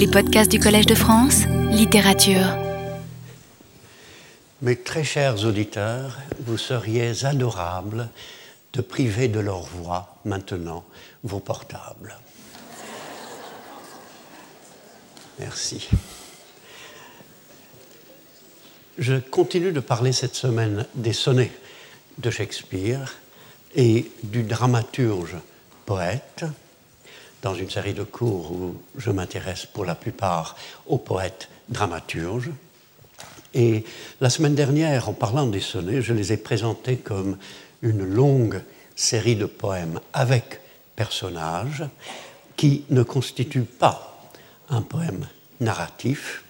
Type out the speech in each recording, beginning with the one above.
Les podcasts du Collège de France, littérature. Mes très chers auditeurs, vous seriez adorables de priver de leur voix maintenant vos portables. Merci. Je continue de parler cette semaine des sonnets de Shakespeare et du dramaturge poète dans une série de cours où je m'intéresse pour la plupart aux poètes dramaturges. Et la semaine dernière, en parlant des sonnets, je les ai présentés comme une longue série de poèmes avec personnages qui ne constituent pas un poème narratif.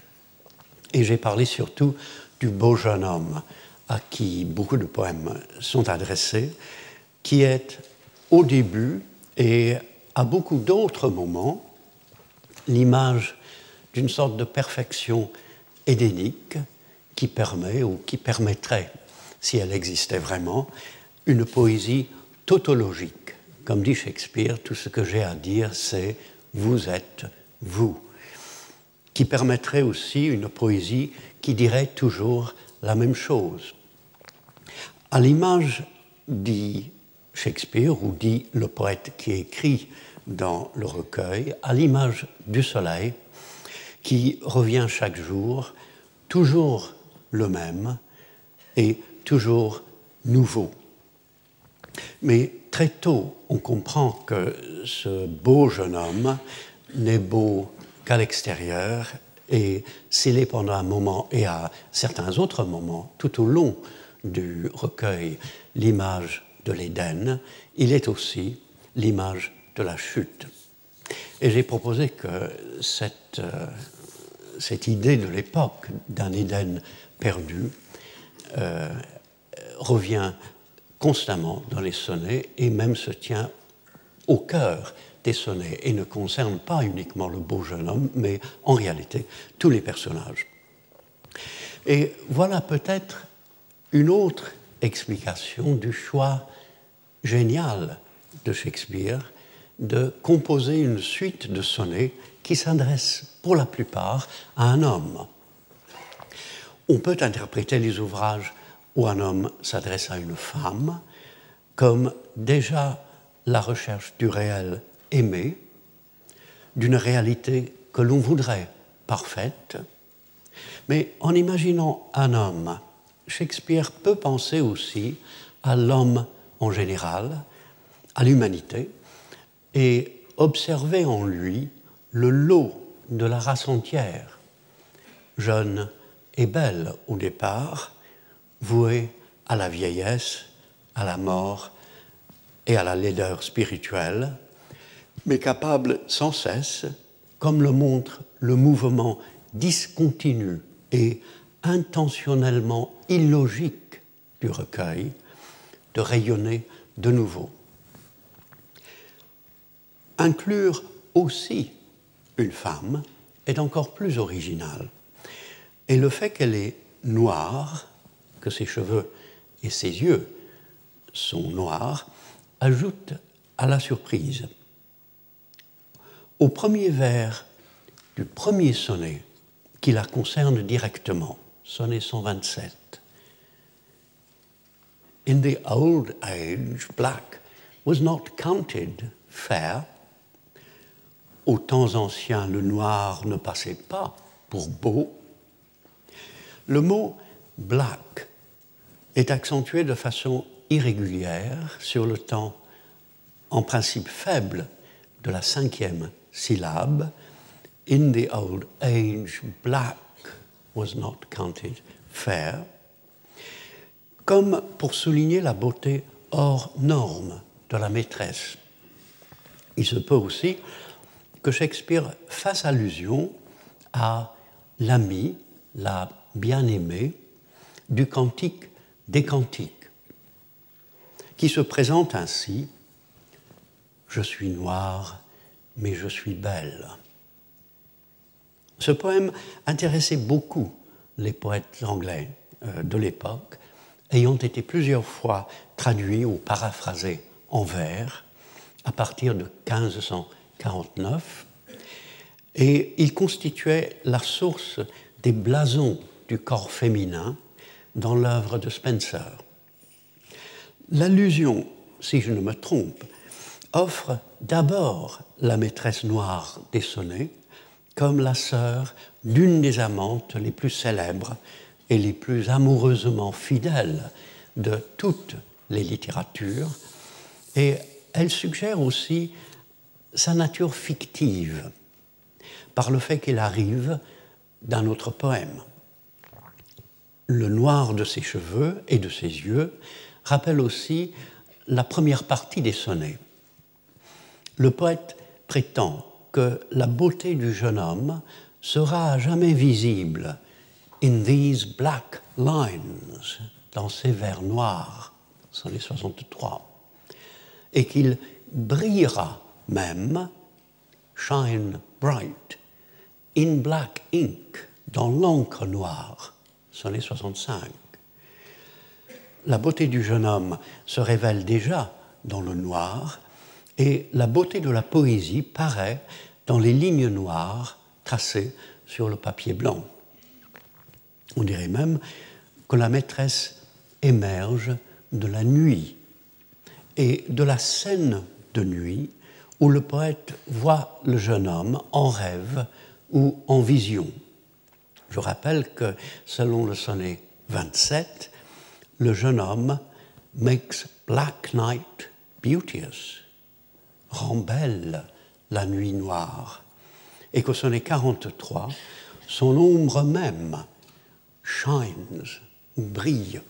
Et j'ai parlé surtout du beau jeune homme à qui beaucoup de poèmes sont adressés, qui est au début et à beaucoup d'autres moments l'image d'une sorte de perfection édénique qui permet ou qui permettrait, si elle existait vraiment, une poésie tautologique. Comme dit Shakespeare, tout ce que j'ai à dire, c'est vous êtes vous, qui permettrait aussi une poésie qui dirait toujours la même chose. À l'image dit Shakespeare, ou dit le poète qui écrit dans le recueil, à l'image du soleil, qui revient chaque jour, toujours le même et toujours nouveau. Mais très tôt, on comprend que ce beau jeune homme n'est beau qu'à l'extérieur et s'il est pendant un moment et à certains autres moments tout au long du recueil l'image de l'Éden, il est aussi l'image de la chute. Et j'ai proposé que cette, euh, cette idée de l'époque d'un Éden perdu euh, revient constamment dans les sonnets et même se tient au cœur des sonnets et ne concerne pas uniquement le beau jeune homme, mais en réalité tous les personnages. Et voilà peut-être une autre explication du choix génial de Shakespeare de composer une suite de sonnets qui s'adressent pour la plupart à un homme. On peut interpréter les ouvrages où un homme s'adresse à une femme comme déjà la recherche du réel aimé, d'une réalité que l'on voudrait parfaite, mais en imaginant un homme, Shakespeare peut penser aussi à l'homme en général, à l'humanité, et observer en lui le lot de la race entière, jeune et belle au départ, vouée à la vieillesse, à la mort et à la laideur spirituelle, mais capable sans cesse, comme le montre le mouvement discontinu et intentionnellement illogique du recueil, de rayonner de nouveau. Inclure aussi une femme est encore plus original. Et le fait qu'elle est noire, que ses cheveux et ses yeux sont noirs, ajoute à la surprise. Au premier vers du premier sonnet qui la concerne directement, sonnet 127, In the old age, black was not counted fair. Aux temps anciens, le noir ne passait pas pour beau. Le mot black est accentué de façon irrégulière sur le temps en principe faible de la cinquième syllabe. In the old age, black was not counted fair comme pour souligner la beauté hors norme de la maîtresse. Il se peut aussi que Shakespeare fasse allusion à l'ami, la bien-aimée du cantique des cantiques, qui se présente ainsi Je suis noire, mais je suis belle. Ce poème intéressait beaucoup les poètes anglais euh, de l'époque ayant été plusieurs fois traduit ou paraphrasé en vers à partir de 1549. Et il constituait la source des blasons du corps féminin dans l'œuvre de Spencer. L'allusion, si je ne me trompe, offre d'abord la maîtresse noire des sonnets comme la sœur d'une des amantes les plus célèbres et les plus amoureusement fidèles de toutes les littératures, et elle suggère aussi sa nature fictive par le fait qu'il arrive d'un autre poème. Le noir de ses cheveux et de ses yeux rappelle aussi la première partie des sonnets. Le poète prétend que la beauté du jeune homme sera à jamais visible in these black lines, dans ces vers noirs, sont les 63, et qu'il brillera même, shine bright, in black ink, dans l'encre noire, les 65. La beauté du jeune homme se révèle déjà dans le noir, et la beauté de la poésie paraît dans les lignes noires tracées sur le papier blanc. On dirait même que la maîtresse émerge de la nuit et de la scène de nuit où le poète voit le jeune homme en rêve ou en vision. Je rappelle que selon le sonnet 27, le jeune homme makes black night beauteous, rend belle la nuit noire, et qu'au sonnet 43, son ombre même shines, brille.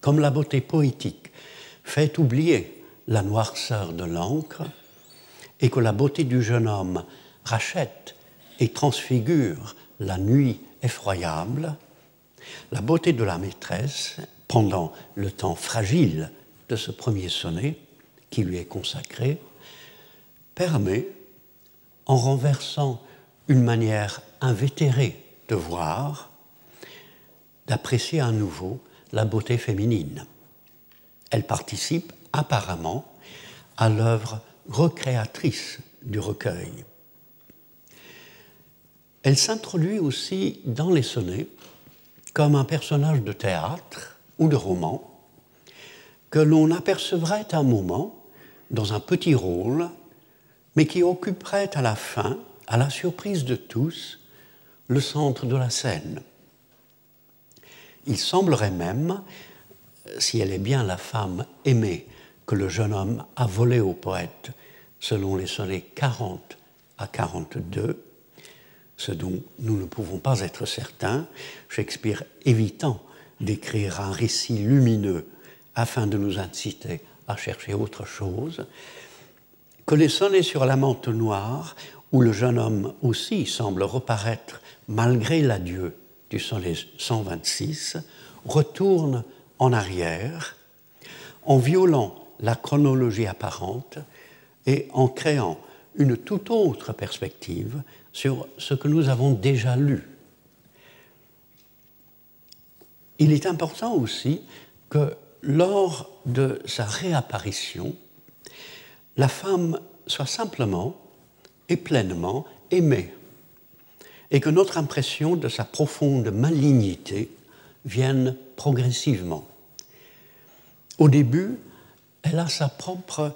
Comme la beauté poétique fait oublier la noirceur de l'encre, et que la beauté du jeune homme rachète et transfigure la nuit effroyable, la beauté de la maîtresse, pendant le temps fragile de ce premier sonnet qui lui est consacré, permet, en renversant une manière invétérée de voir, d'apprécier à nouveau la beauté féminine. Elle participe apparemment à l'œuvre recréatrice du recueil. Elle s'introduit aussi dans les sonnets comme un personnage de théâtre ou de roman que l'on apercevrait un moment dans un petit rôle mais qui occuperait à la fin, à la surprise de tous, le centre de la scène. Il semblerait même, si elle est bien la femme aimée que le jeune homme a volée au poète selon les sonnets 40 à 42, ce dont nous ne pouvons pas être certains, Shakespeare évitant d'écrire un récit lumineux afin de nous inciter à chercher autre chose, que les sonnets sur la mante noire, où le jeune homme aussi semble reparaître malgré l'adieu du sonnet 126, retournent en arrière en violant la chronologie apparente et en créant une toute autre perspective sur ce que nous avons déjà lu. Il est important aussi que lors de sa réapparition, la femme soit simplement et pleinement aimée, et que notre impression de sa profonde malignité vienne progressivement. Au début, elle a sa propre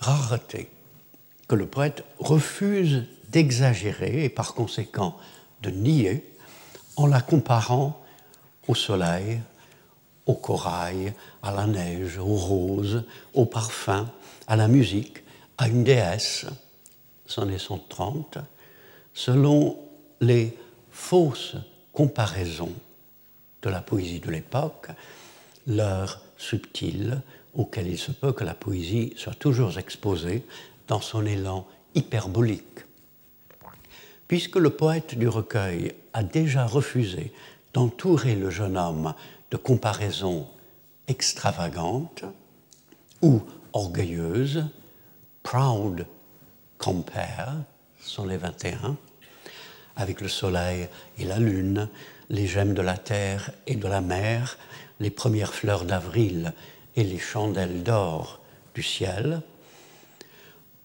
rareté, que le poète refuse d'exagérer et par conséquent de nier en la comparant au soleil, au corail, à la neige, aux roses, au parfum, à la musique, à une déesse, sonnet 130, selon les fausses comparaisons de la poésie de l'époque, l'heure subtile auquel il se peut que la poésie soit toujours exposée dans son élan hyperbolique. Puisque le poète du recueil a déjà refusé d'entourer le jeune homme de comparaisons extravagantes ou orgueilleuses, Proud compare, sont les 21, avec le soleil et la lune, les gemmes de la terre et de la mer, les premières fleurs d'avril et les chandelles d'or du ciel,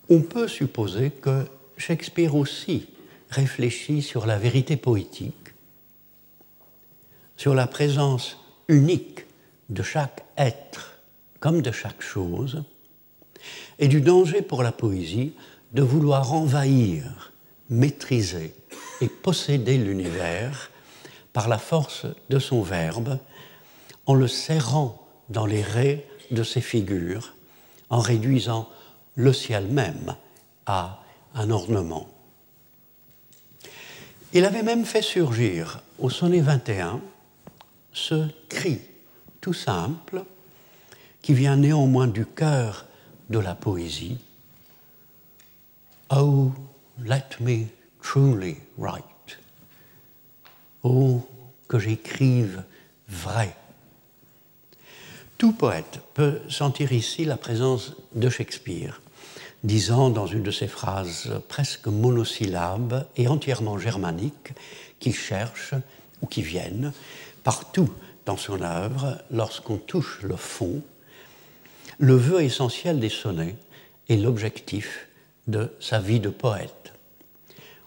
on peut supposer que Shakespeare aussi réfléchit sur la vérité poétique, sur la présence unique de chaque être comme de chaque chose, et du danger pour la poésie de vouloir envahir, maîtriser et posséder l'univers par la force de son verbe, en le serrant dans les raies de ses figures, en réduisant le ciel même à un ornement. Il avait même fait surgir au sonnet 21 ce cri tout simple qui vient néanmoins du cœur de la poésie. Oh, let me truly write. Oh, que j'écrive vrai. Tout poète peut sentir ici la présence de Shakespeare, disant dans une de ses phrases presque monosyllabes et entièrement germaniques qui cherchent ou qui viennent partout dans son œuvre, lorsqu'on touche le fond, le vœu essentiel des sonnets est l'objectif de sa vie de poète.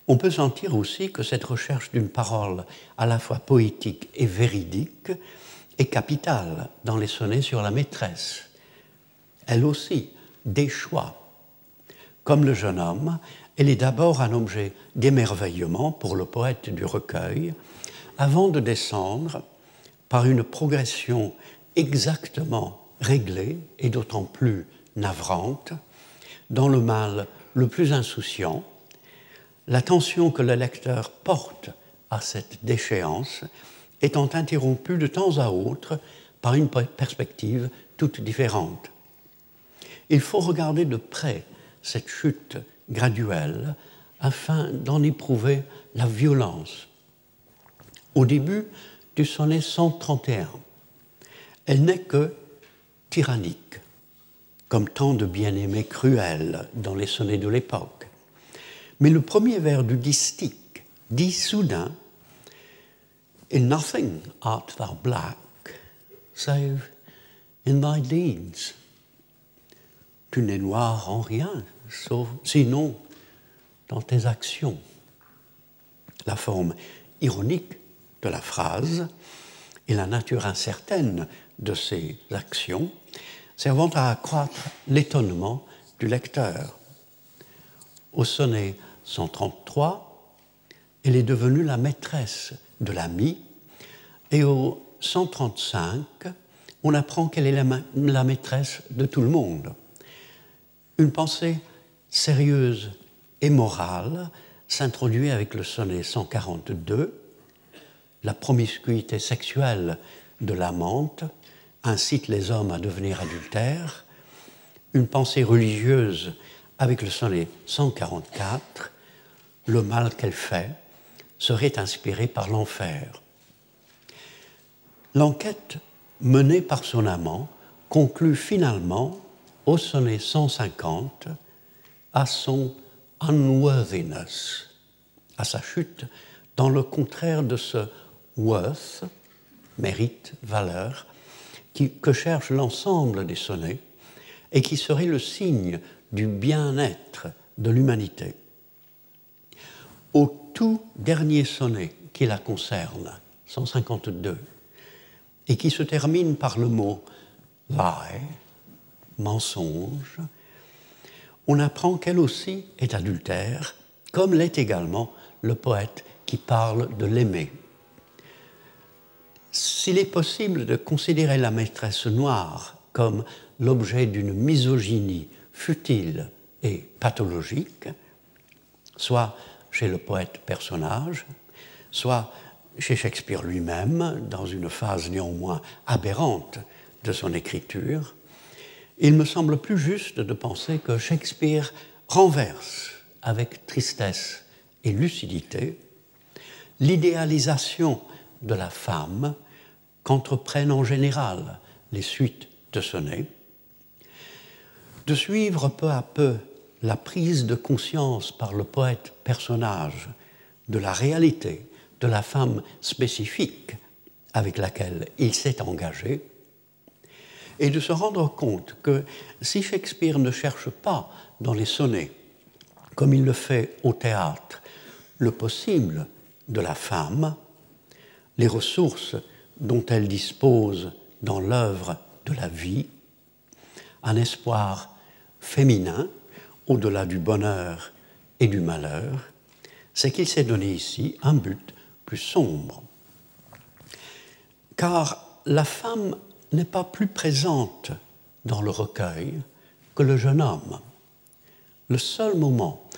On peut sentir aussi que cette recherche d'une parole à la fois poétique et véridique est capitale dans les sonnets sur la maîtresse. Elle aussi, des. Comme le jeune homme, elle est d'abord un objet d'émerveillement pour le poète du recueil, avant de descendre par une progression exactement réglée et d'autant plus navrante dans le mal le plus insouciant, l'attention que le lecteur porte à cette déchéance étant interrompue de temps à autre par une perspective toute différente. Il faut regarder de près cette chute graduelle afin d'en éprouver la violence. Au début du sonnet 131, elle n'est que tyrannique, comme tant de bien-aimés cruels dans les sonnets de l'époque. Mais le premier vers du distique dit soudain In nothing art thou black, save in thy deeds. Tu n'es noir en rien, sauf, sinon dans tes actions. La forme ironique de la phrase et la nature incertaine de ces actions servant à accroître l'étonnement du lecteur. Au sonnet 133, elle est devenue la maîtresse de l'ami, et au 135, on apprend qu'elle est la, maîtresse de tout le monde. Une pensée sérieuse et morale s'introduit avec le sonnet 142. La promiscuité sexuelle de l'amante incite les hommes à devenir adultères. Une pensée religieuse avec le sonnet 144 le mal qu'elle fait serait inspiré par l'enfer. L'enquête menée par son amant conclut finalement au sonnet 150 à son unworthiness, à sa chute, dans le contraire de ce worth, mérite, valeur, que cherche l'ensemble des sonnets et qui serait le signe du bien-être de l'humanité tout dernier sonnet qui la concerne, 152, et qui se termine par le mot lie, mensonge, on apprend qu'elle aussi est adultère, comme l'est également le poète qui parle de l'aimer. S'il est possible de considérer la maîtresse noire comme l'objet d'une misogynie futile et pathologique, soit chez le poète personnage, soit chez Shakespeare lui-même, dans une phase néanmoins aberrante de son écriture, il me semble plus juste de penser que Shakespeare renverse avec tristesse et lucidité l'idéalisation de la femme qu'entreprennent en général les suites de sonnets, de suivre peu à peu la prise de conscience par le poète personnage de la réalité de la femme spécifique avec laquelle il s'est engagé, et de se rendre compte que si Shakespeare ne cherche pas dans les sonnets comme il le fait au théâtre, le possible de la femme, les ressources dont elle dispose dans l'œuvre de la vie, un espoir féminin au-delà du bonheur et du malheur, c'est qu'il s'est donné ici un but plus sombre. Car la femme n'est pas plus présente dans le recueil que le jeune homme. Le seul moment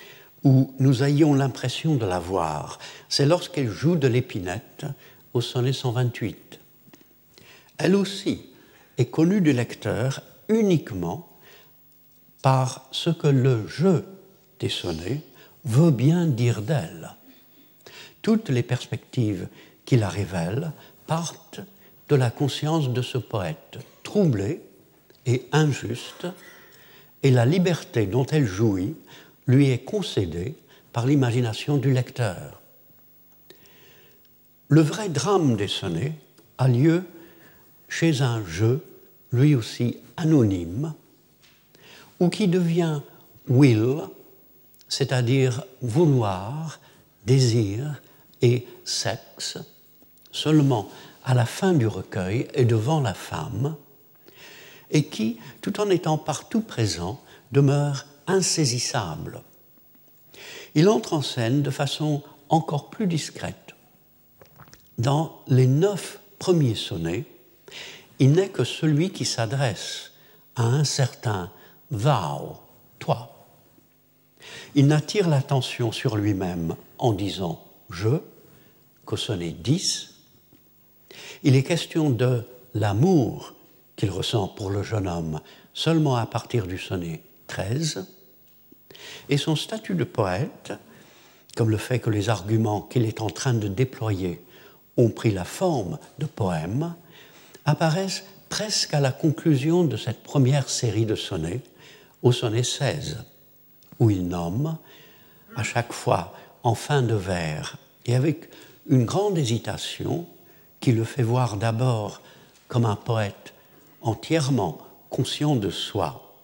où nous ayons l'impression de la voir, c'est lorsqu'elle joue de l'épinette au sonnet 128. Elle aussi est connue du lecteur uniquement par ce que le jeu des sonnets veut bien dire d'elle. Toutes les perspectives qui la révèlent partent de la conscience de ce poète, troublé et injuste, et la liberté dont elle jouit lui est concédée par l'imagination du lecteur. Le vrai drame des sonnets a lieu chez un jeu, lui aussi anonyme, ou qui devient will, c'est-à-dire vouloir, désir et sexe, seulement à la fin du recueil et devant la femme, et qui, tout en étant partout présent, demeure insaisissable. Il entre en scène de façon encore plus discrète. Dans les neuf premiers sonnets, il n'est que celui qui s'adresse à un certain thou, toi. Il n'attire l'attention sur lui-même en disant je qu'au sonnet 10. Il est question de l'amour qu'il ressent pour le jeune homme seulement à partir du sonnet 13. Et son statut de poète, comme le fait que les arguments qu'il est en train de déployer ont pris la forme de poèmes, apparaissent presque à la conclusion de cette première série de sonnets, au sonnet 16, où il nomme, à chaque fois en fin de vers, et avec une grande hésitation qui le fait voir d'abord comme un poète entièrement conscient de soi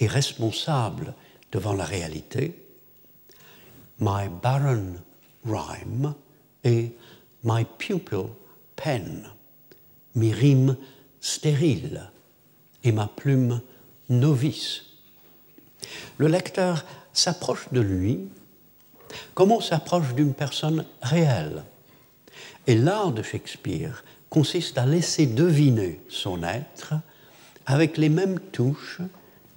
et responsable devant la réalité, My barren rhyme et My pupil pen, mes rimes stériles et ma plume novice. Le lecteur s'approche de lui comme on s'approche d'une personne réelle? Et l'art de Shakespeare consiste à laisser deviner son être avec les mêmes touches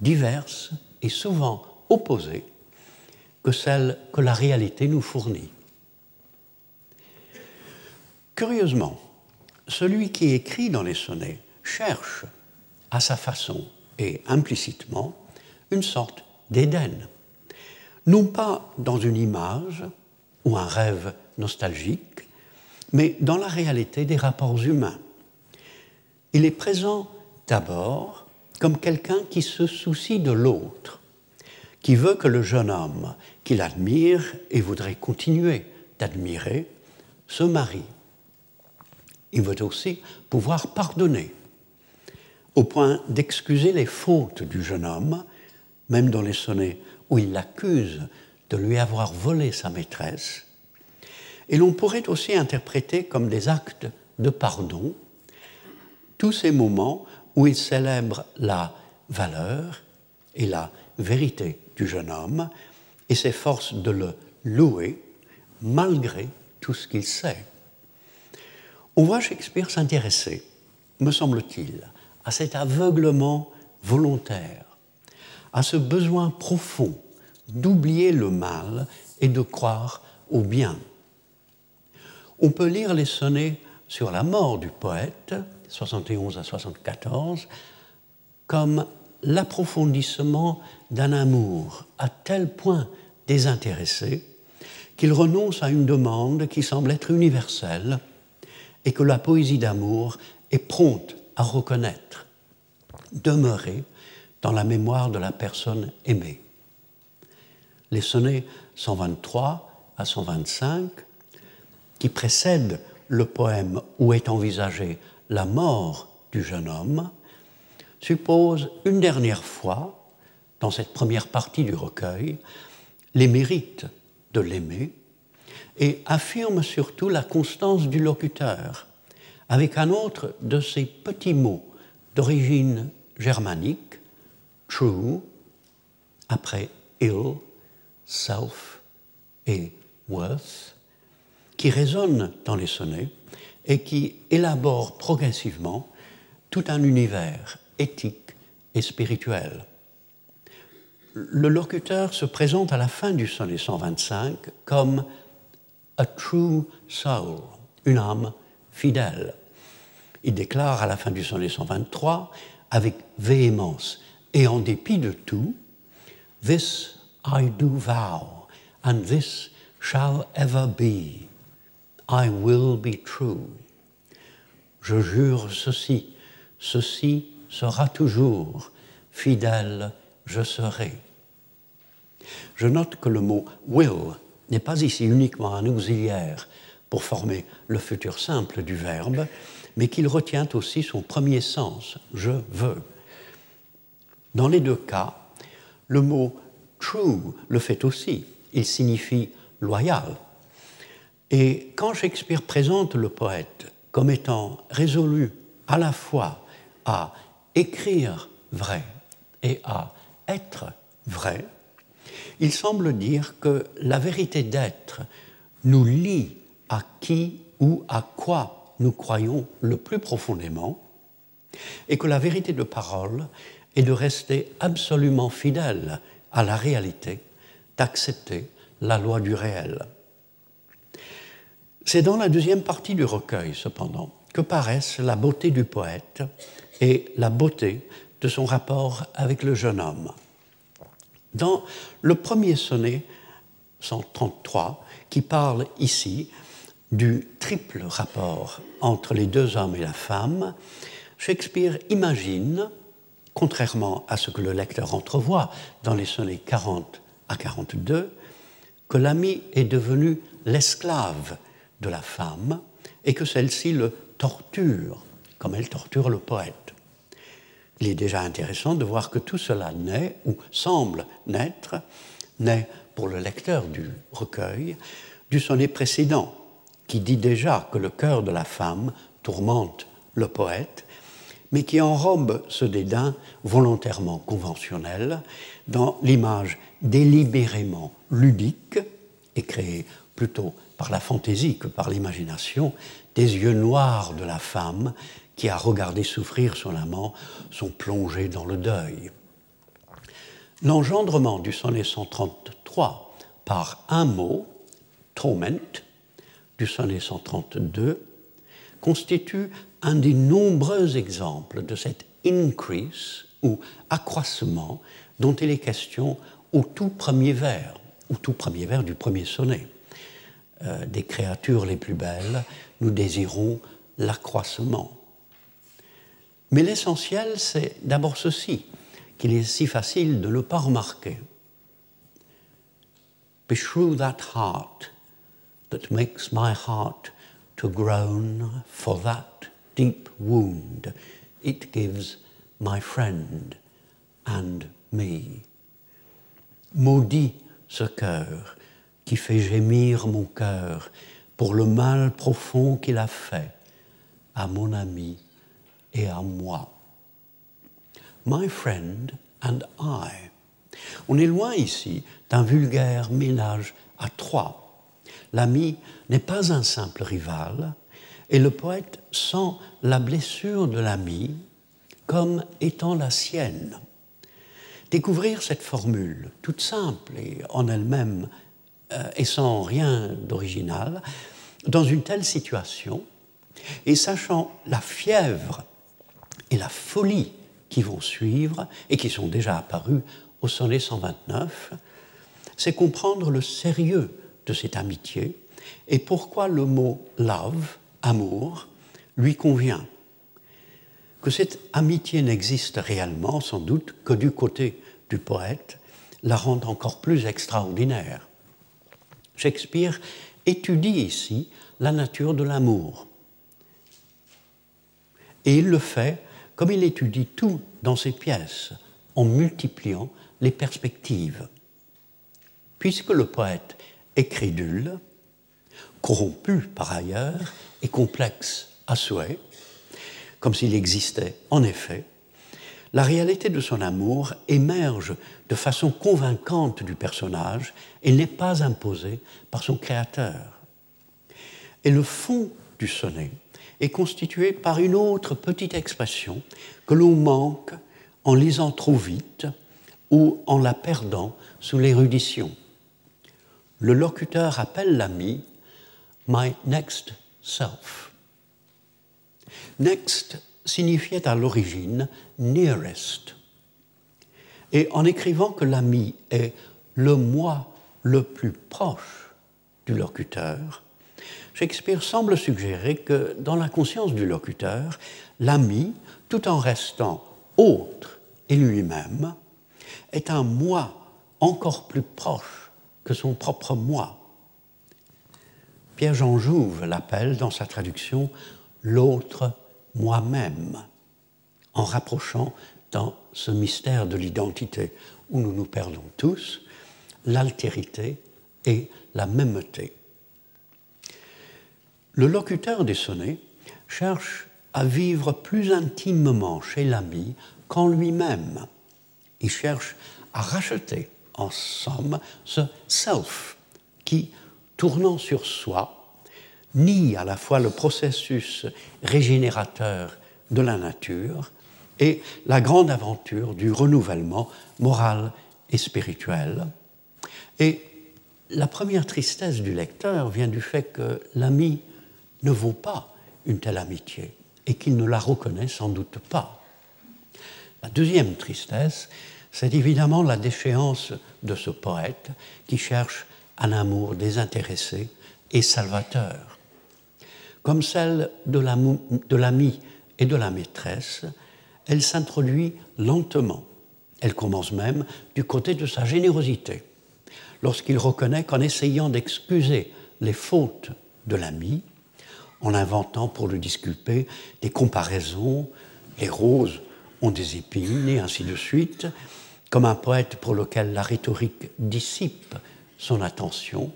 diverses et souvent opposées que celles que la réalité nous fournit. Curieusement, celui qui écrit dans les sonnets cherche à sa façon et implicitement une sorte d'Éden, non pas dans une image ou un rêve nostalgique, mais dans la réalité des rapports humains. Il est présent d'abord comme quelqu'un qui se soucie de l'autre, qui veut que le jeune homme qu'il admire et voudrait continuer d'admirer se marie. Il veut aussi pouvoir pardonner, au point d'excuser les fautes du jeune homme, même dans les sonnets où il l'accuse de lui avoir volé sa maîtresse. Et l'on pourrait aussi interpréter comme des actes de pardon tous ces moments où il célèbre la valeur et la vérité du jeune homme et s'efforce de le louer malgré tout ce qu'il sait. On voit Shakespeare s'intéresser, me semble-t-il, à cet aveuglement volontaire, à ce besoin profond d'oublier le mal et de croire au bien. On peut lire les sonnets sur la mort du poète, 71 à 74, comme l'approfondissement d'un amour à tel point désintéressé qu'il renonce à une demande qui semble être universelle et que la poésie d'amour est prompte à reconnaître, demeurer dans la mémoire de la personne aimée. Les sonnets 123 à 125, qui précèdent le poème où est envisagée la mort du jeune homme, supposent une dernière fois, dans cette première partie du recueil, les mérites de l'aimer et affirme surtout la constance du locuteur, avec un autre de ces petits mots d'origine germanique, true, après ill, self et worth, qui résonnent dans les sonnets et qui élaborent progressivement tout un univers éthique et spirituel. Le locuteur se présente à la fin du sonnet 125 comme a true soul, une âme fidèle. Il déclare à la fin du sonnet 123 avec véhémence et en dépit de tout, This I do vow, and this shall ever be. I will be true. Je jure ceci, ceci sera toujours, fidèle je serai. Je note que le mot will n'est pas ici uniquement un auxiliaire pour former le futur simple du verbe, mais qu'il retient aussi son premier sens, je veux. Dans les deux cas, le mot true le fait aussi, il signifie loyal. Et quand Shakespeare présente le poète comme étant résolu à la fois à écrire vrai et à être vrai, il semble dire que la vérité d'être nous lie à qui ou à quoi nous croyons le plus profondément, et que la vérité de parole est de rester absolument fidèle à la réalité, d'accepter la loi du réel. C'est dans la deuxième partie du recueil, cependant, que paraissent la beauté du poète et la beauté de son rapport avec le jeune homme. Dans le premier sonnet 133, qui parle ici du triple rapport entre les deux hommes et la femme, Shakespeare imagine, contrairement à ce que le lecteur entrevoit dans les sonnets 40 à 42, que l'ami est devenu l'esclave de la femme et que celle-ci le torture, comme elle torture le poète. Il est déjà intéressant de voir que tout cela naît, ou semble naître, naît pour le lecteur du recueil, du sonnet précédent, qui dit déjà que le cœur de la femme tourmente le poète, mais qui enrobe ce dédain volontairement conventionnel dans l'image délibérément ludique et créée plutôt par la fantaisie que par l'imagination des yeux noirs de la femme qui a regardé souffrir son amant sont plongés dans le deuil. L'engendrement du sonnet 133 par un mot, torment, du sonnet 132, constitue un des nombreux exemples de cet increase ou accroissement dont il est question au tout premier vers, au tout premier vers du premier sonnet. Euh, des créatures les plus belles, nous désirons l'accroissement. Mais l'essentiel, c'est d'abord ceci, qu'il est si facile de ne pas remarquer. Beshrew that heart that makes my heart to groan for that deep wound it gives my friend and me. Maudit ce cœur qui fait gémir mon cœur pour le mal profond qu'il a fait à mon ami et à moi. My friend and I. On est loin ici d'un vulgaire ménage à trois. L'ami n'est pas un simple rival, et le poète sent la blessure de l'ami comme étant la sienne. Découvrir cette formule, toute simple et en elle-même euh, et sans rien d'original, dans une telle situation, et sachant la fièvre et la folie qui vont suivre et qui sont déjà apparues au sonnet 129, c'est comprendre le sérieux de cette amitié et pourquoi le mot love, amour, lui convient. Que cette amitié n'existe réellement, sans doute, que du côté du poète, la rend encore plus extraordinaire. Shakespeare étudie ici la nature de l'amour. Et il le fait comme il étudie tout dans ses pièces, en multipliant les perspectives. puisque le poète est crédule, corrompu par ailleurs et complexe à souhait, comme s'il existait en effet, la réalité de son amour émerge de façon convaincante du personnage et n'est pas imposée par son créateur. Et le fond du sonnet est constitué par une autre petite expression que l'on manque en lisant trop vite ou en la perdant sous l'érudition. Le locuteur appelle l'ami my next Next signifiait à l'origine nearest. Et en écrivant que l'ami est le moi le plus proche du locuteur, Shakespeare semble suggérer que dans la conscience du locuteur, l'ami, tout en restant autre et lui-même, est un moi encore plus proche que son propre moi. Pierre-Jean Jouve l'appelle dans sa traduction l'autre moi-même, en rapprochant dans ce mystère de l'identité où nous nous perdons tous, l'altérité et la mêmeté. Le locuteur des sonnets cherche à vivre plus intimement chez l'ami qu'en lui-même. Il cherche à racheter, en somme, ce self qui, tournant sur soi, nie à la fois le processus régénérateur de la nature et la grande aventure du renouvellement moral et spirituel. Et la première tristesse du lecteur vient du fait que l'ami ne vaut pas une telle amitié et qu'il ne la reconnaît sans doute pas. La deuxième tristesse, c'est évidemment la déchéance de ce poète qui cherche un amour désintéressé et salvateur comme celle de l'ami et de la maîtresse, elle s'introduit lentement. Elle commence même du côté de sa générosité, lorsqu'il reconnaît qu'en essayant d'excuser les fautes de l'ami, en inventant pour le disculper des comparaisons, les roses ont des épines et ainsi de suite, comme un poète pour lequel la rhétorique dissipe son attention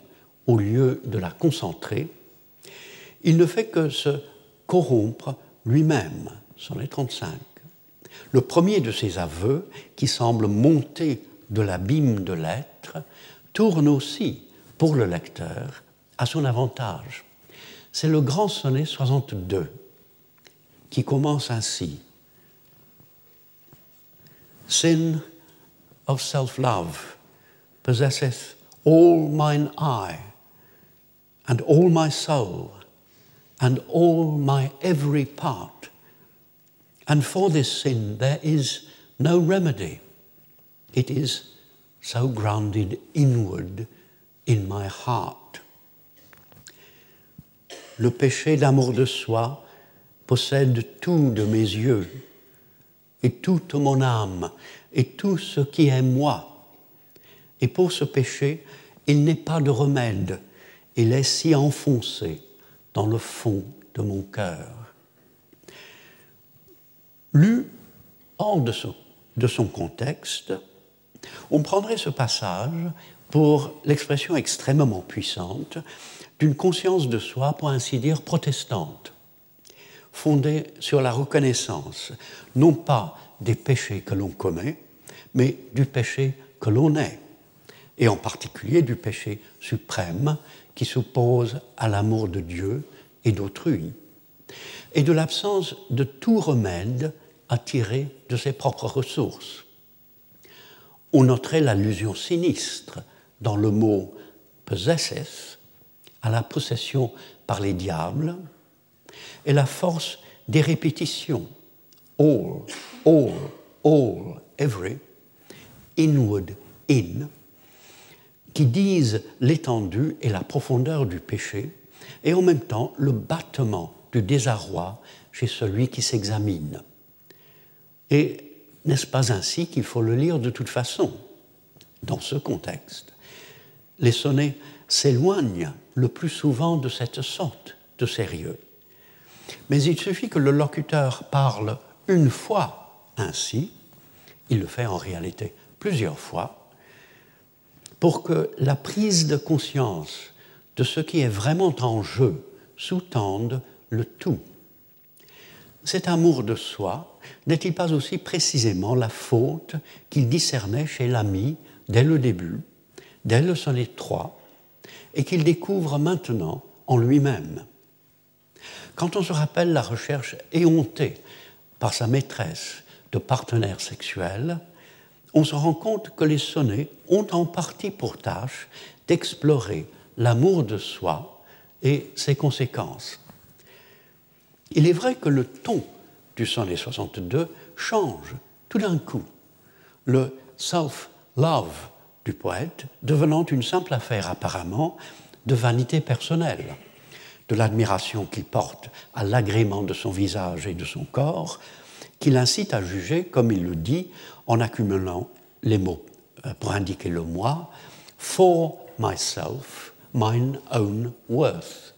au lieu de la concentrer, il ne fait que se corrompre lui-même. Est 35. Le premier de ces aveux, qui semble monter de l'abîme de l'être, tourne aussi, pour le lecteur, à son avantage. C'est le grand sonnet 62, qui commence ainsi. Sin of self-love possesseth all mine eye and all my soul and all my every part. And for this sin there is no remedy. It is so grounded inward in my heart. Le péché d'amour de soi possède tout de mes yeux et toute mon âme et tout ce qui est moi. Et pour ce péché, il n'est pas de remède. Il est si enfoncé dans le fond de mon cœur. Lu hors de son, de son contexte, on prendrait ce passage pour l'expression extrêmement puissante d'une conscience de soi, pour ainsi dire, protestante, fondée sur la reconnaissance, non pas des péchés que l'on commet, mais du péché que l'on est, et en particulier du péché suprême qui s'oppose à l'amour de Dieu et d'autrui, et de l'absence de tout remède à tirer de ses propres ressources. On noterait l'allusion sinistre dans le mot possesses à la possession par les diables et la force des répétitions all, all, all, every, inward, in, qui disent l'étendue et la profondeur du péché, et en même temps le battement du désarroi chez celui qui s'examine. Et n'est-ce pas ainsi qu'il faut le lire de toute façon, dans ce contexte? Les sonnets s'éloignent le plus souvent de cette sorte de sérieux. Mais il suffit que le locuteur parle une fois ainsi, il le fait en réalité plusieurs fois, pour que la prise de conscience de ce qui est vraiment en jeu sous-tende le tout. Cet amour de soi n'est-il pas aussi précisément la faute qu'il discernait chez l'ami dès le début, dès le sonnet 3, et qu'il découvre maintenant en lui-même? Quand on se rappelle la recherche éhontée par sa maîtresse de partenaires sexuels, on se rend compte que les sonnets ont en partie pour tâche d'explorer l'amour de soi et ses conséquences. Il est vrai que le ton du sonnet 62 change tout d'un coup. Le self-love du poète devenant une simple affaire apparemment de vanité personnelle, de l'admiration qu'il porte à l'agrément de son visage et de son corps, qui l'incite à juger, comme il le dit, en accumulant les mots euh, pour indiquer le moi, for myself, mine own worth,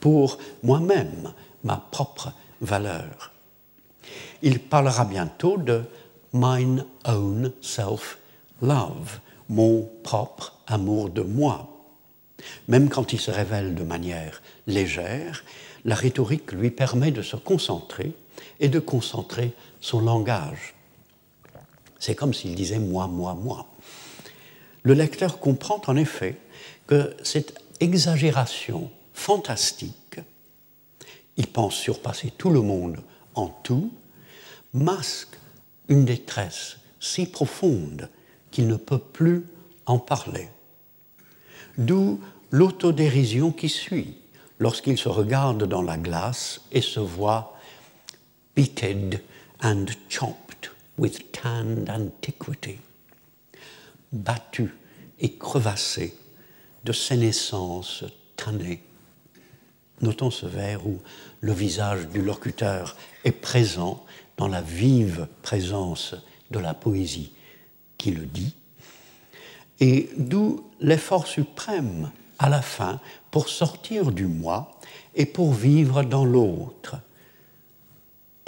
pour moi-même, ma propre valeur. Il parlera bientôt de mine own self-love, mon propre amour de moi. Même quand il se révèle de manière légère, la rhétorique lui permet de se concentrer et de concentrer son langage. C'est comme s'il disait moi, moi, moi. Le lecteur comprend en effet que cette exagération fantastique, il pense surpasser tout le monde en tout, masque une détresse si profonde qu'il ne peut plus en parler. D'où l'autodérision qui suit lorsqu'il se regarde dans la glace et se voit beated and chopped with tanned antiquity, battu et crevassé de sénescence tannée. Notons ce vers où le visage du locuteur est présent dans la vive présence de la poésie qui le dit, et d'où l'effort suprême à la fin pour sortir du moi et pour vivre dans l'autre.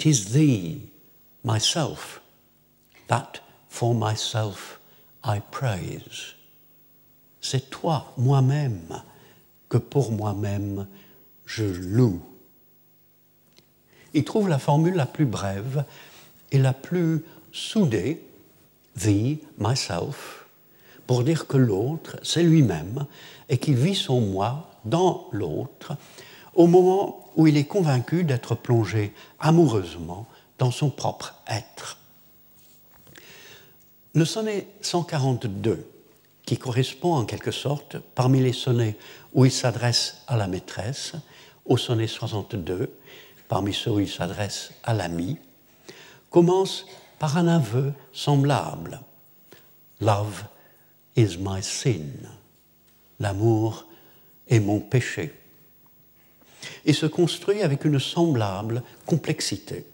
Tis thee, myself, that for myself I praise. C'est toi, moi-même, que pour moi-même je loue. Il trouve la formule la plus brève et la plus soudée, thee, myself, pour dire que l'autre, c'est lui-même, et qu'il vit son moi dans l'autre, au moment où il est convaincu d'être plongé amoureusement dans son propre être. Le sonnet 142, qui correspond en quelque sorte, parmi les sonnets où il s'adresse à la maîtresse, au sonnet 62, parmi ceux où il s'adresse à l'ami, commence par un aveu semblable. Love is my sin. L'amour est mon péché. Et se construit avec une semblable complexité,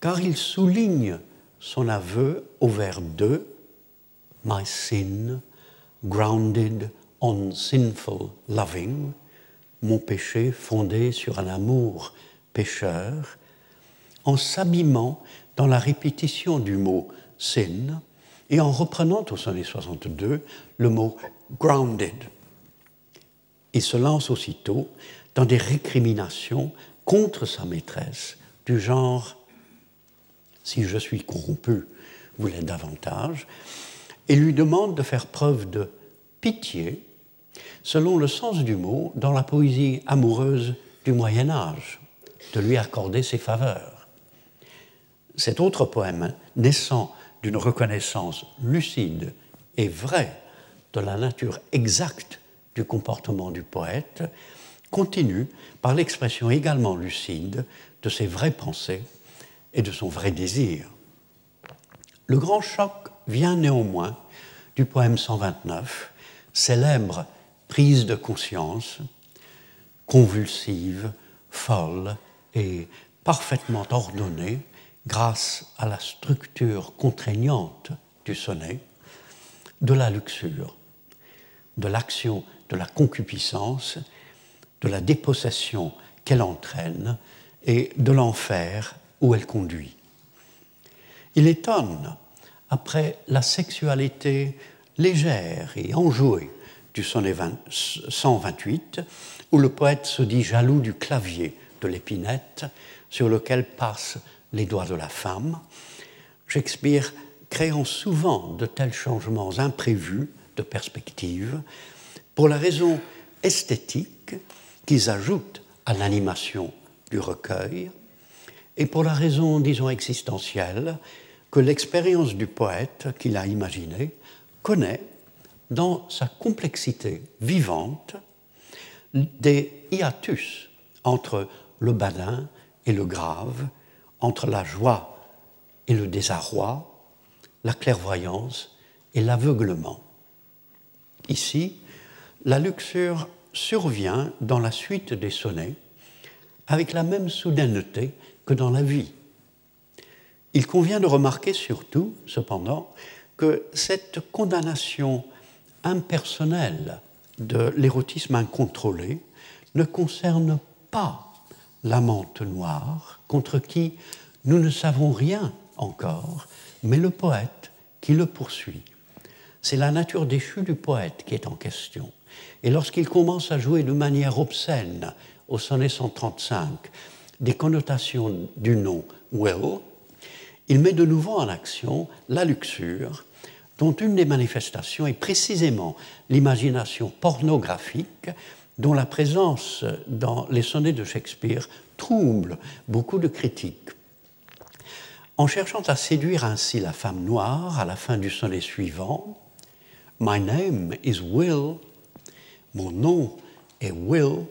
car il souligne son aveu au vers 2, My sin, grounded on sinful loving, mon péché fondé sur un amour pécheur, en s'abîmant dans la répétition du mot sin, et en reprenant au sonnet 62 le mot grounded. Il se lance aussitôt dans des récriminations contre sa maîtresse du genre si je suis corrompu, vous l'êtes davantage, et lui demande de faire preuve de pitié selon le sens du mot dans la poésie amoureuse du Moyen Âge, de lui accorder ses faveurs. Cet autre poème, naissant d'une reconnaissance lucide et vraie de la nature exacte du comportement du poète, continue par l'expression également lucide de ses vraies pensées et de son vrai désir. Le grand choc vient néanmoins du poème 129, célèbre prise de conscience, convulsive, folle et parfaitement ordonnée grâce à la structure contraignante du sonnet, de la luxure, de l'action de la concupiscence, de la dépossession qu'elle entraîne et de l'enfer où elle conduit. Il étonne, après la sexualité légère et enjouée du sonnet 128, où le poète se dit jaloux du clavier de l'épinette sur lequel passent les doigts de la femme, Shakespeare créant souvent de tels changements imprévus de perspective pour la raison esthétique qu'ils ajoutent à l'animation du recueil et pour la raison, disons, existentielle que l'expérience du poète qu'il a imaginé connaît dans sa complexité vivante des hiatus entre le badin et le grave, entre la joie et le désarroi, la clairvoyance et l'aveuglement. Ici, la luxure survient dans la suite des sonnets avec la même soudaineté que dans la vie. Il convient de remarquer surtout, cependant, que cette condamnation impersonnelle de l'érotisme incontrôlé ne concerne pas l'amante noire, contre qui nous ne savons rien encore, mais le poète qui le poursuit. C'est la nature déchue du poète qui est en question. Et lorsqu'il commence à jouer de manière obscène au sonnet 135 des connotations du nom Will, il met de nouveau en action la luxure, dont une des manifestations est précisément l'imagination pornographique, dont la présence dans les sonnets de Shakespeare trouble beaucoup de critiques. En cherchant à séduire ainsi la femme noire à la fin du sonnet suivant, My name is Will, mon nom est Will,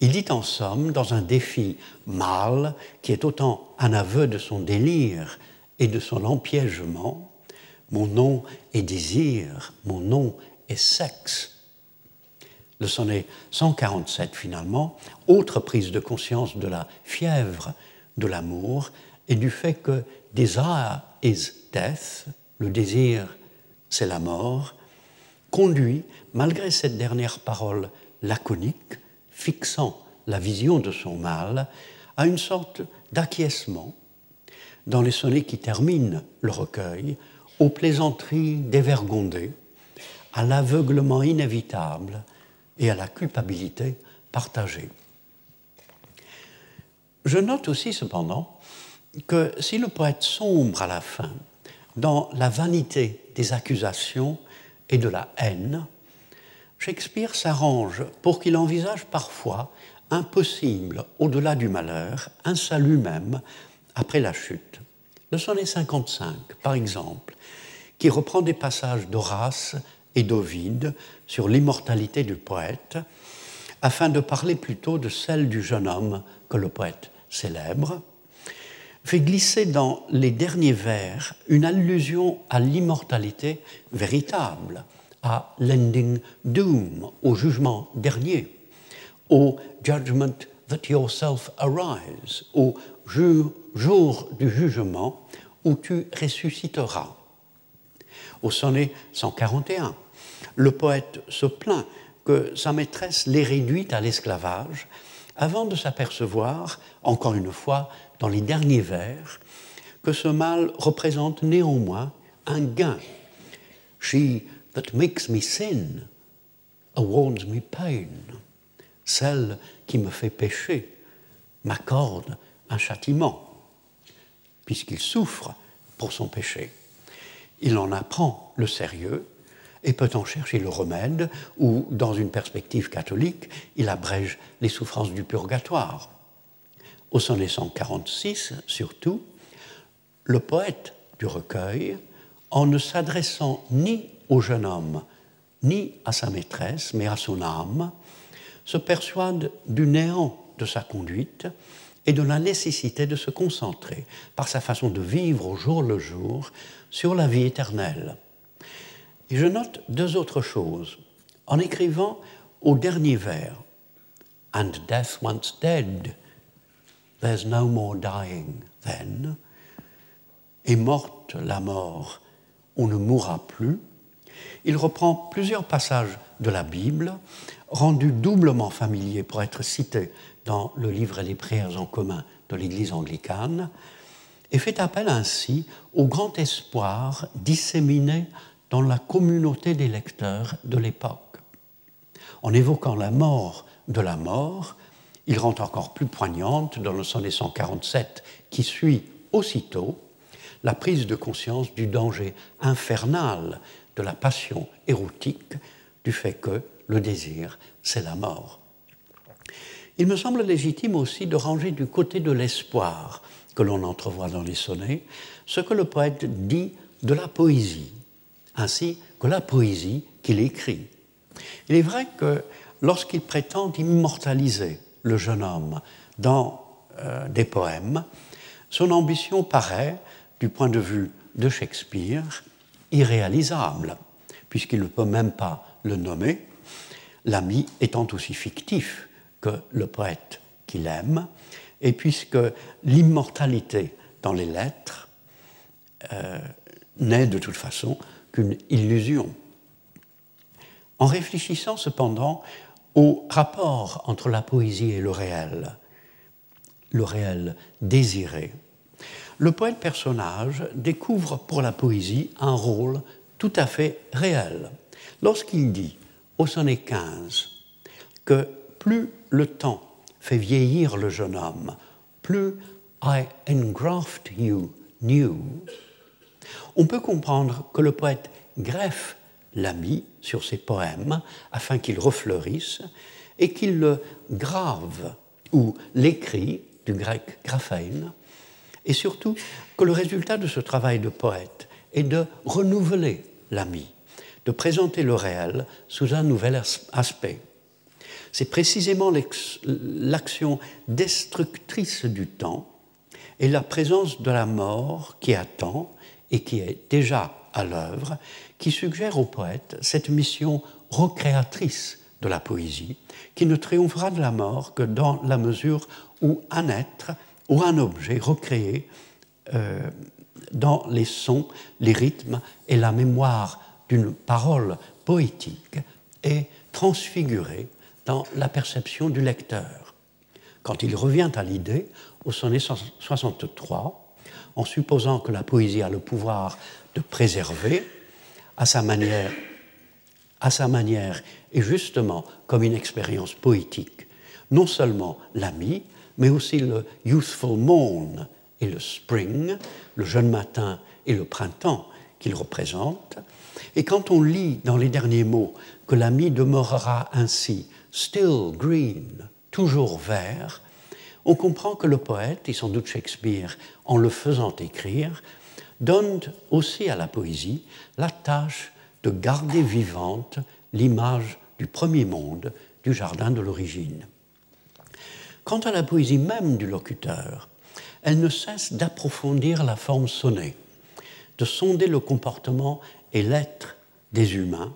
il dit en somme, dans un défi mâle, qui est autant un aveu de son délire et de son empiègement, mon nom est désir, mon nom est sexe. Le sonnet 147, finalement, autre prise de conscience de la fièvre de l'amour et du fait que desire is death, le désir c'est la mort, conduit, malgré cette dernière parole laconique, fixant la vision de son mal, à une sorte d'acquiescement dans les sonnets qui terminent le recueil, aux plaisanteries dévergondées, à l'aveuglement inévitable et à la culpabilité partagée. Je note aussi cependant que si le poète sombre à la fin dans la vanité des accusations et de la haine, Shakespeare s'arrange pour qu'il envisage parfois impossible au-delà du malheur, un salut même après la chute. Le sonnet 55, par exemple, qui reprend des passages d'Horace et d'Ovide sur l'immortalité du poète, afin de parler plutôt de celle du jeune homme que le poète célèbre, fait glisser dans les derniers vers une allusion à l'immortalité véritable, à l'ending doom, au jugement dernier, au judgment that yourself arise, au jour du jugement où tu ressusciteras. Au sonnet 141, le poète se plaint que sa maîtresse l'ait réduite à l'esclavage avant de s'apercevoir, encore une fois, dans les derniers vers, que ce mal représente néanmoins un gain. She that makes me sin awards me pain. Celle qui me fait pécher m'accorde un châtiment, puisqu'il souffre pour son péché. Il en apprend le sérieux et peut en chercher le remède, ou, dans une perspective catholique, il abrège les souffrances du purgatoire. Au sonnet 146, surtout, le poète du recueil, en ne s'adressant ni au jeune homme, ni à sa maîtresse, mais à son âme, se persuade du néant de sa conduite et de la nécessité de se concentrer, par sa façon de vivre au jour le jour, sur la vie éternelle. Et je note deux autres choses. En écrivant au dernier vers, And death once dead, there's no more dying then, est morte la mort, on ne mourra plus, il reprend plusieurs passages de la Bible, rendus doublement familiers pour être cités dans le livre et les prières en commun de l'Église anglicane, et fait appel ainsi au grand espoir disséminé dans la communauté des lecteurs de l'époque. En évoquant la mort de la mort, il rend encore plus poignante dans le sonnet 147 qui suit aussitôt la prise de conscience du danger infernal de la passion érotique, du fait que le désir, c'est la mort. Il me semble légitime aussi de ranger du côté de l'espoir que l'on entrevoit dans les sonnets ce que le poète dit de la poésie, ainsi que la poésie qu'il écrit. Il est vrai que lorsqu'il prétend immortaliser le jeune homme dans euh, des poèmes, son ambition paraît, du point de vue de Shakespeare, irréalisable, puisqu'il ne peut même pas le nommer, l'ami étant aussi fictif que le poète qu'il aime, et puisque l'immortalité dans les lettres euh, n'est de toute façon qu'une illusion. En réfléchissant cependant au rapport entre la poésie et le réel, le réel désiré, le poète personnage découvre pour la poésie un rôle tout à fait réel. Lorsqu'il dit au sonnet 15 que plus le temps fait vieillir le jeune homme, plus I engraft you new, on peut comprendre que le poète greffe l'ami sur ses poèmes afin qu'il refleurisse et qu'il le grave ou l'écrit, du grec graphein, et surtout que le résultat de ce travail de poète est de renouveler l'ami, de présenter le réel sous un nouvel aspect. C'est précisément l'action destructrice du temps et la présence de la mort qui attend et qui est déjà à l'œuvre, qui suggère au poète cette mission recréatrice de la poésie, qui ne triomphera de la mort que dans la mesure où un être ou un objet recréé euh, dans les sons, les rythmes et la mémoire d'une parole poétique est transfiguré dans la perception du lecteur. Quand il revient à l'idée, au sonnet 63, en supposant que la poésie a le pouvoir de préserver, à sa manière, à sa manière et justement comme une expérience poétique, non seulement l'ami, mais aussi le youthful morn et le spring, le jeune matin et le printemps qu'il représente. Et quand on lit dans les derniers mots que l'ami demeurera ainsi, still green, toujours vert, on comprend que le poète, et sans doute Shakespeare, en le faisant écrire, donne aussi à la poésie la tâche de garder vivante l'image du premier monde, du jardin de l'origine. Quant à la poésie même du locuteur, elle ne cesse d'approfondir la forme sonnée, de sonder le comportement et l'être des humains,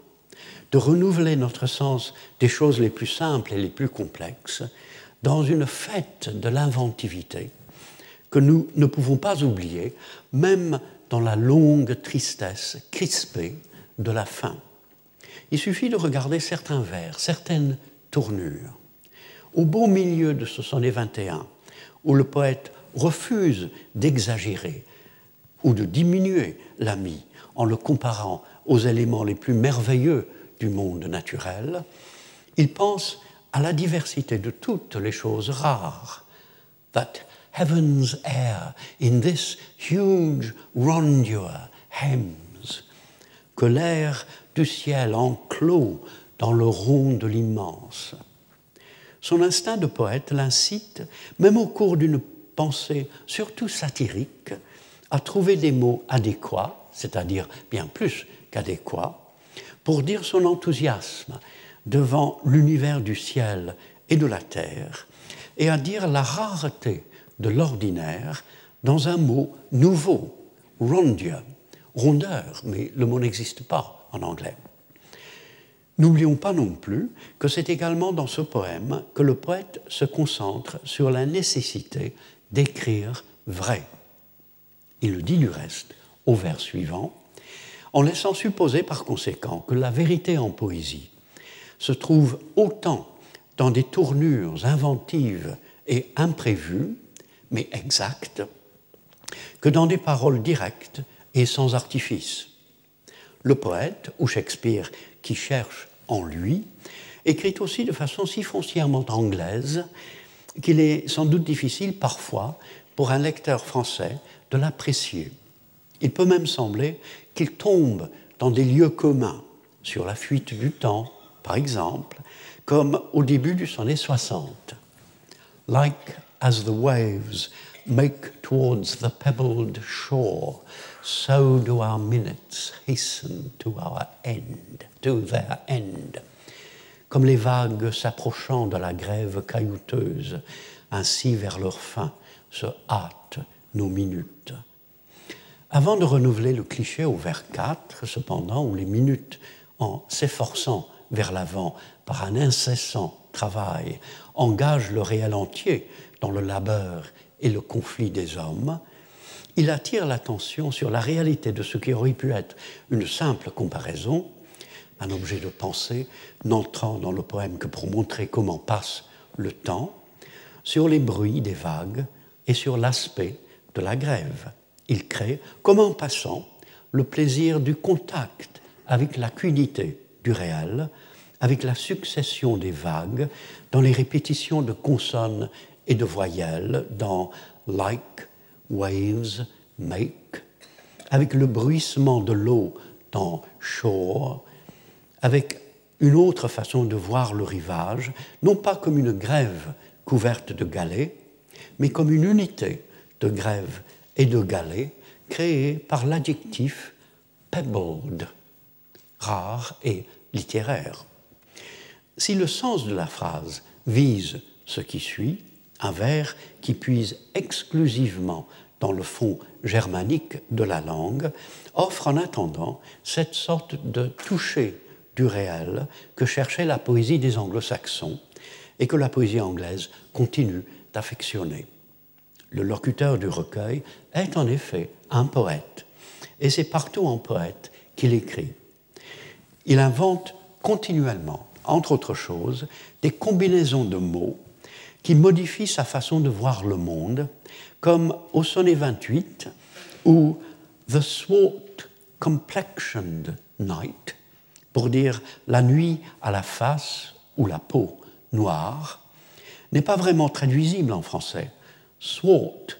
de renouveler notre sens des choses les plus simples et les plus complexes, dans une fête de l'inventivité que nous ne pouvons pas oublier, même dans la longue tristesse crispée de la fin. Il suffit de regarder certains vers, certaines tournures. Au beau milieu de ce sonnet 21, où le poète refuse d'exagérer ou de diminuer l'ami en le comparant aux éléments les plus merveilleux du monde naturel, il pense à la diversité de toutes les choses rares. Heaven's air in this huge rondure hems, que l'air du ciel enclos dans le rond de l'immense. Son instinct de poète l'incite, même au cours d'une pensée surtout satirique, à trouver des mots adéquats, c'est-à-dire bien plus qu'adéquats, pour dire son enthousiasme devant l'univers du ciel et de la terre, et à dire la rareté de l'ordinaire dans un mot nouveau, rondia, rondeur, mais le mot n'existe pas en anglais. N'oublions pas non plus que c'est également dans ce poème que le poète se concentre sur la nécessité d'écrire vrai. Il le dit du reste au vers suivant, en laissant supposer par conséquent que la vérité en poésie se trouve autant dans des tournures inventives et imprévues, mais exactes, que dans des paroles directes et sans artifice. le poète, ou Shakespeare qui cherche en lui, écrit aussi de façon si foncièrement anglaise qu'il est sans doute difficile parfois pour un lecteur français de l'apprécier. Il peut même sembler qu'il tombe dans des lieux communs, sur la fuite du temps, par exemple, comme au début du sonnet 60. Like as the waves make towards the pebbled shore, so do our minutes hasten to our end, to their end. Comme les vagues s'approchant de la grève caillouteuse, ainsi vers leur fin se hâtent nos minutes. Avant de renouveler le cliché au vers 4, cependant, où les minutes, en s'efforçant vers l'avant par un incessant travail, engagent le réel entier dans le labeur et le conflit des hommes, il attire l'attention sur la réalité de ce qui aurait pu être une simple comparaison, un objet de pensée n'entrant dans le poème que pour montrer comment passe le temps, sur les bruits des vagues et sur l'aspect de la grève. Il crée, comme en passant, le plaisir du contact avec l'acuité du réel, avec la succession des vagues, dans les répétitions de consonnes et de voyelles, dans like, waves, make, avec le bruissement de l'eau dans shore, avec une autre façon de voir le rivage, non pas comme une grève couverte de galets, mais comme une unité de grève et de galets créée par l'adjectif pebbled, rare et littéraire. Si le sens de la phrase vise ce qui suit, un vers qui puise exclusivement dans le fond germanique de la langue, offre en attendant cette sorte de toucher du réel que cherchait la poésie des anglo-saxons et que la poésie anglaise continue d'affectionner. Le locuteur du recueil est en effet un poète, et c'est partout en poète qu'il écrit. Il invente continuellement, entre autres choses, des combinaisons de mots qui modifie sa façon de voir le monde, comme au sonnet 28, où The swart complexioned night, pour dire la nuit à la face ou la peau noire, n'est pas vraiment traduisible en français. Swart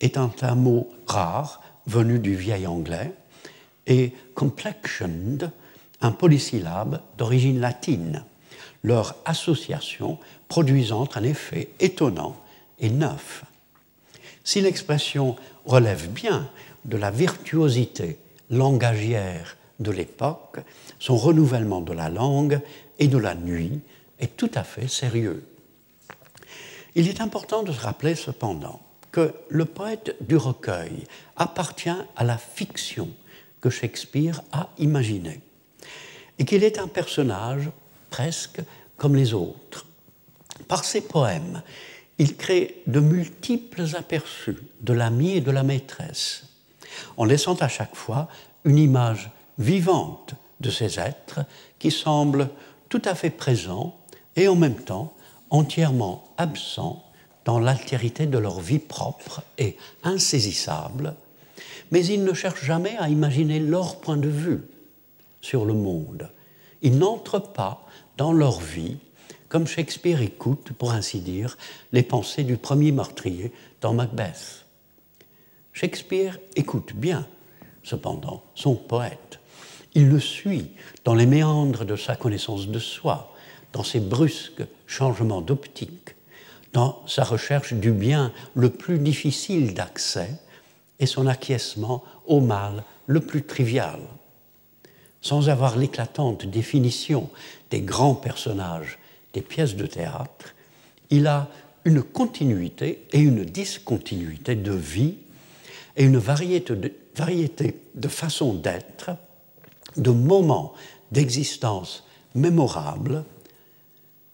étant un mot rare venu du vieil anglais, et complexioned, un polysyllabe d'origine latine leur association produisant un effet étonnant et neuf. Si l'expression relève bien de la virtuosité langagière de l'époque, son renouvellement de la langue et de la nuit est tout à fait sérieux. Il est important de se rappeler cependant que le poète du recueil appartient à la fiction que Shakespeare a imaginée et qu'il est un personnage presque comme les autres. Par ses poèmes, il crée de multiples aperçus de l'ami et de la maîtresse, en laissant à chaque fois une image vivante de ces êtres qui semblent tout à fait présents et en même temps entièrement absents dans l'altérité de leur vie propre et insaisissable, mais ils ne cherchent jamais à imaginer leur point de vue sur le monde. Ils n'entrent pas dans leur vie, comme Shakespeare écoute, pour ainsi dire, les pensées du premier meurtrier dans Macbeth. Shakespeare écoute bien, cependant, son poète. Il le suit dans les méandres de sa connaissance de soi, dans ses brusques changements d'optique, dans sa recherche du bien le plus difficile d'accès et son acquiescement au mal le plus trivial sans avoir l'éclatante définition des grands personnages des pièces de théâtre, il a une continuité et une discontinuité de vie et une variété de, variété façons d'être, de moments d'existence mémorables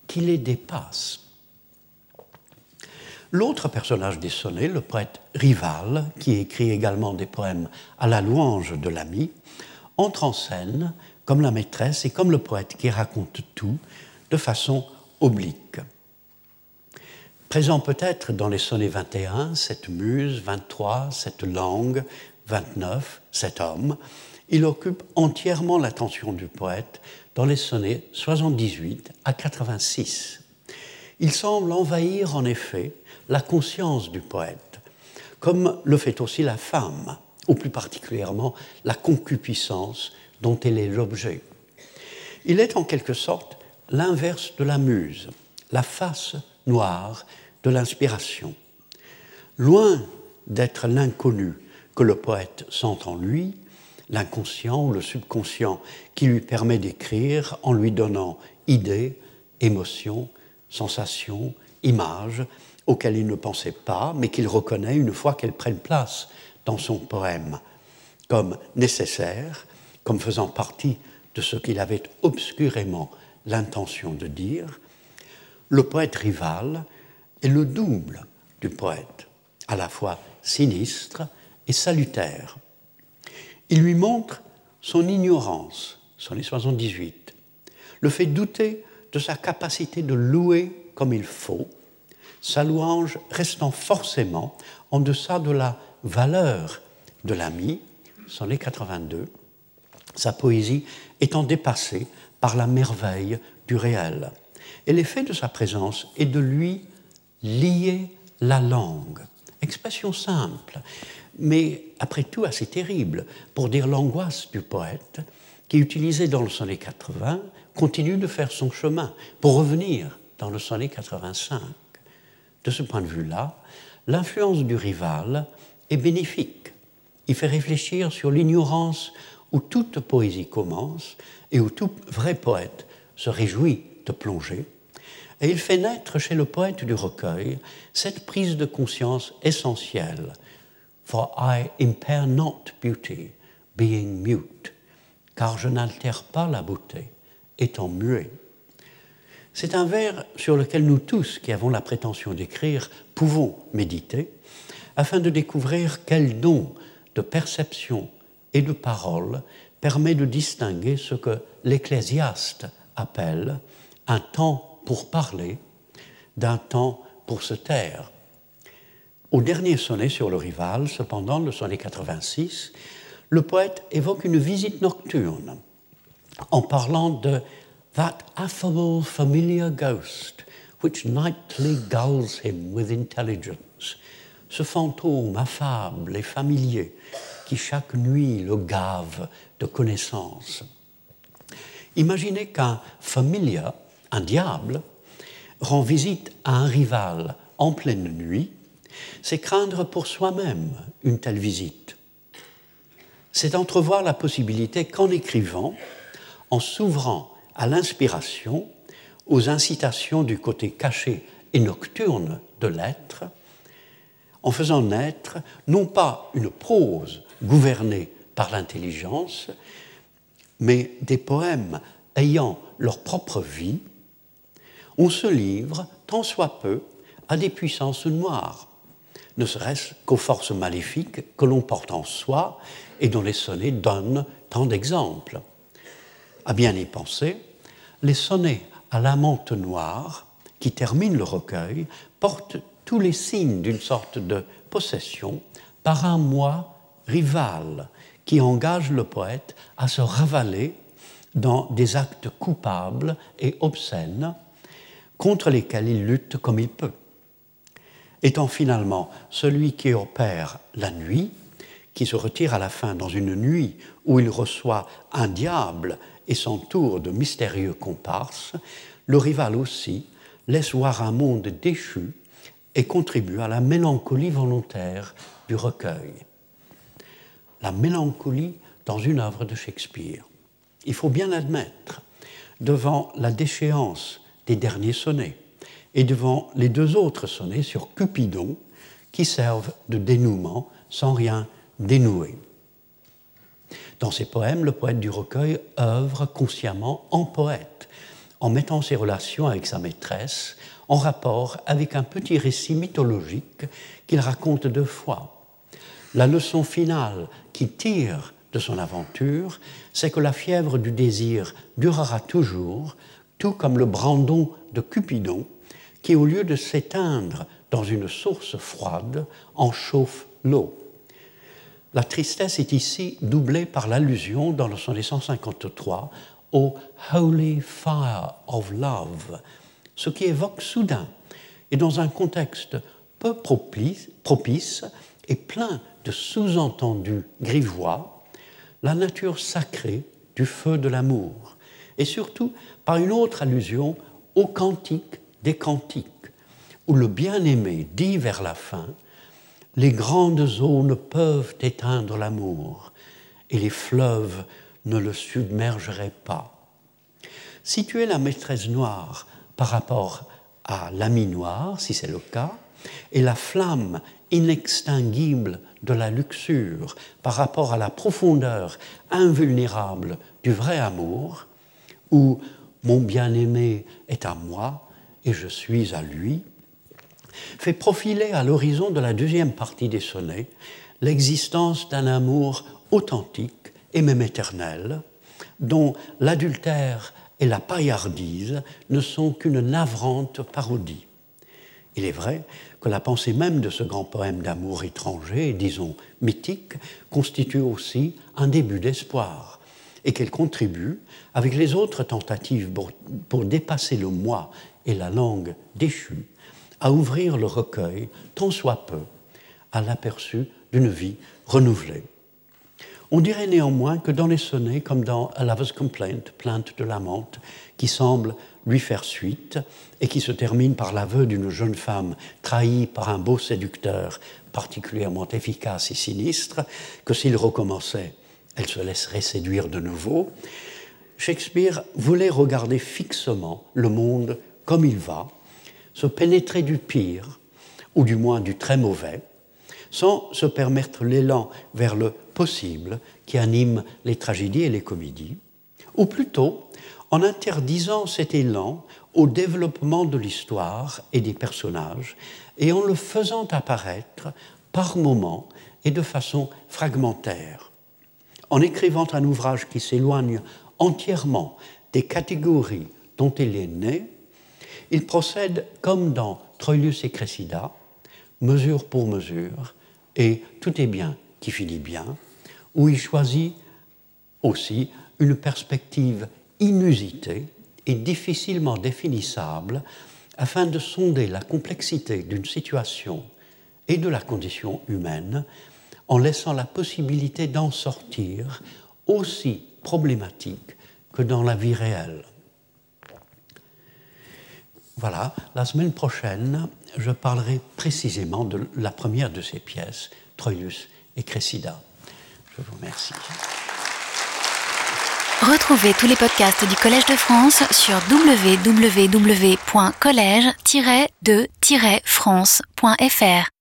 qui les dépassent. L'autre personnage des sonnets, le poète Rival, qui écrit également des poèmes à la louange de l'ami, entre en scène comme la maîtresse et comme le poète qui raconte tout de façon oblique. Présent peut-être dans les sonnets 21, cette muse, 23, cette langue, 29, cet homme, il occupe entièrement l'attention du poète dans les sonnets 78 à 86. Il semble envahir en effet la conscience du poète, comme le fait aussi la femme, ou plus particulièrement la concupiscence dont elle est l'objet. Il est en quelque sorte l'inverse de la muse, la face noire de l'inspiration. Loin d'être l'inconnu que le poète sent en lui, l'inconscient ou le subconscient qui lui permet d'écrire en lui donnant idées, émotions, sensations, images auxquelles il ne pensait pas, mais qu'il reconnaît une fois qu'elles prennent place dans son poème, comme nécessaires, comme faisant partie de ce qu'il avait obscurément l'intention de dire, le poète rival est le double du poète, à la fois sinistre et salutaire. Il lui montre son ignorance, les 78, le fait douter de sa capacité de louer comme il faut, sa louange restant forcément en deçà de la valeur de l'ami, les 82, sa poésie étant dépassée par la merveille du réel. Et l'effet de sa présence est de lui lier la langue. Expression simple, mais après tout assez terrible pour dire l'angoisse du poète qui, utilisé dans le sonnet 80, continue de faire son chemin pour revenir dans le sonnet 85. De ce point de vue-là, l'influence du rival est bénéfique. Il fait réfléchir sur l'ignorance où toute poésie commence et où tout vrai poète se réjouit de plonger. Et il fait naître chez le poète du recueil cette prise de conscience essentielle. For I impair not beauty, being mute, car je n'altère pas la beauté, étant muet. C'est un vers sur lequel nous tous qui avons la prétention d'écrire pouvons méditer, afin de découvrir quel don de perception et de parole permet de distinguer ce que l'ecclésiaste appelle un temps pour parler d'un temps pour se taire. Au dernier sonnet sur le rival, cependant, le sonnet 86, le poète évoque une visite nocturne en parlant de that affable familiar ghost which nightly gulls him with intelligence, ce fantôme affable et familier chaque nuit le gave de connaissances. Imaginez qu'un familia, un diable, rend visite à un rival en pleine nuit, c'est craindre pour soi-même une telle visite. C'est entrevoir la possibilité qu'en écrivant, en s'ouvrant à l'inspiration, aux incitations du côté caché et nocturne de l'être, en faisant naître non pas une prose gouvernée par l'intelligence, mais des poèmes ayant leur propre vie, on se livre, tant soit peu, à des puissances noires, ne serait-ce qu'aux forces maléfiques que l'on porte en soi et dont les sonnets donnent tant d'exemples. À bien y penser, les sonnets à la menthe noire, qui terminent le recueil, portent tous les signes d'une sorte de possession par un moi rival qui engage le poète à se ravaler dans des actes coupables et obscènes contre lesquels il lutte comme il peut. Étant finalement celui qui opère la nuit, qui se retire à la fin dans une nuit où il reçoit un diable et s'entoure de mystérieux comparses, le rival aussi laisse voir un monde déchu et contribue à la mélancolie volontaire du recueil. La mélancolie dans une œuvre de Shakespeare. Il faut bien l'admettre, devant la déchéance des derniers sonnets et devant les deux autres sonnets sur Cupidon qui servent de dénouement sans rien dénouer. Dans ses poèmes, le poète du recueil œuvre consciemment en poète, en mettant ses relations avec sa maîtresse en rapport avec un petit récit mythologique qu'il raconte deux fois. La leçon finale qui tire de son aventure, c'est que la fièvre du désir durera toujours, tout comme le brandon de Cupidon, qui, au lieu de s'éteindre dans une source froide, en chauffe l'eau. La tristesse est ici doublée par l'allusion dans le sonnet 153 au Holy Fire of Love, ce qui évoque soudain et dans un contexte peu propice, propice et plein de sous-entendus grivois, la nature sacrée du feu de l'amour, et surtout par une autre allusion au cantique des cantiques, où le bien-aimé dit vers la fin Les grandes eaux ne peuvent éteindre l'amour, et les fleuves ne le submergeraient pas. Situer la maîtresse noire par rapport à l'ami noir, si c'est le cas, et la flamme inextinguible de la luxure par rapport à la profondeur invulnérable du vrai amour, où mon bien-aimé est à moi et je suis à lui, fait profiler à l'horizon de la deuxième partie des sonnets l'existence d'un amour authentique et même éternel, dont l'adultère et la paillardise ne sont qu'une navrante parodie. Il est vrai que la pensée même de ce grand poème d'amour étranger, disons mythique, constitue aussi un début d'espoir, et qu'elle contribue, avec les autres tentatives pour, dépasser le moi et la langue déchue, à ouvrir le recueil, tant soit peu, à l'aperçu d'une vie renouvelée. On dirait néanmoins que dans les sonnets, comme dans A Lover's Complaint, plainte de l'amante, qui semble lui faire suite et qui se termine par l'aveu d'une jeune femme trahie par un beau séducteur particulièrement efficace et sinistre, que s'il recommençait, elle se laisserait séduire de nouveau, Shakespeare voulait regarder fixement le monde comme il va, se pénétrer du pire, ou du moins du très mauvais, sans se permettre l'élan vers le possible qui anime les tragédies et les comédies, ou plutôt en interdisant cet élan au développement de l'histoire et des personnages, et en le faisant apparaître par moments et de façon fragmentaire. En écrivant un ouvrage qui s'éloigne entièrement des catégories dont il est né, il procède comme dans Troilus et Cressida, mesure pour mesure, et tout est bien qui finit bien, où il choisit aussi une perspective inusitée et difficilement définissable afin de sonder la complexité d'une situation et de la condition humaine en laissant la possibilité d'en sortir aussi problématique que dans la vie réelle. Voilà, la semaine prochaine, je parlerai précisément de la première de ces pièces, Troilus et Cressida. Je vous remercie. Retrouvez tous les podcasts du Collège de France sur www.collège-de-france.fr.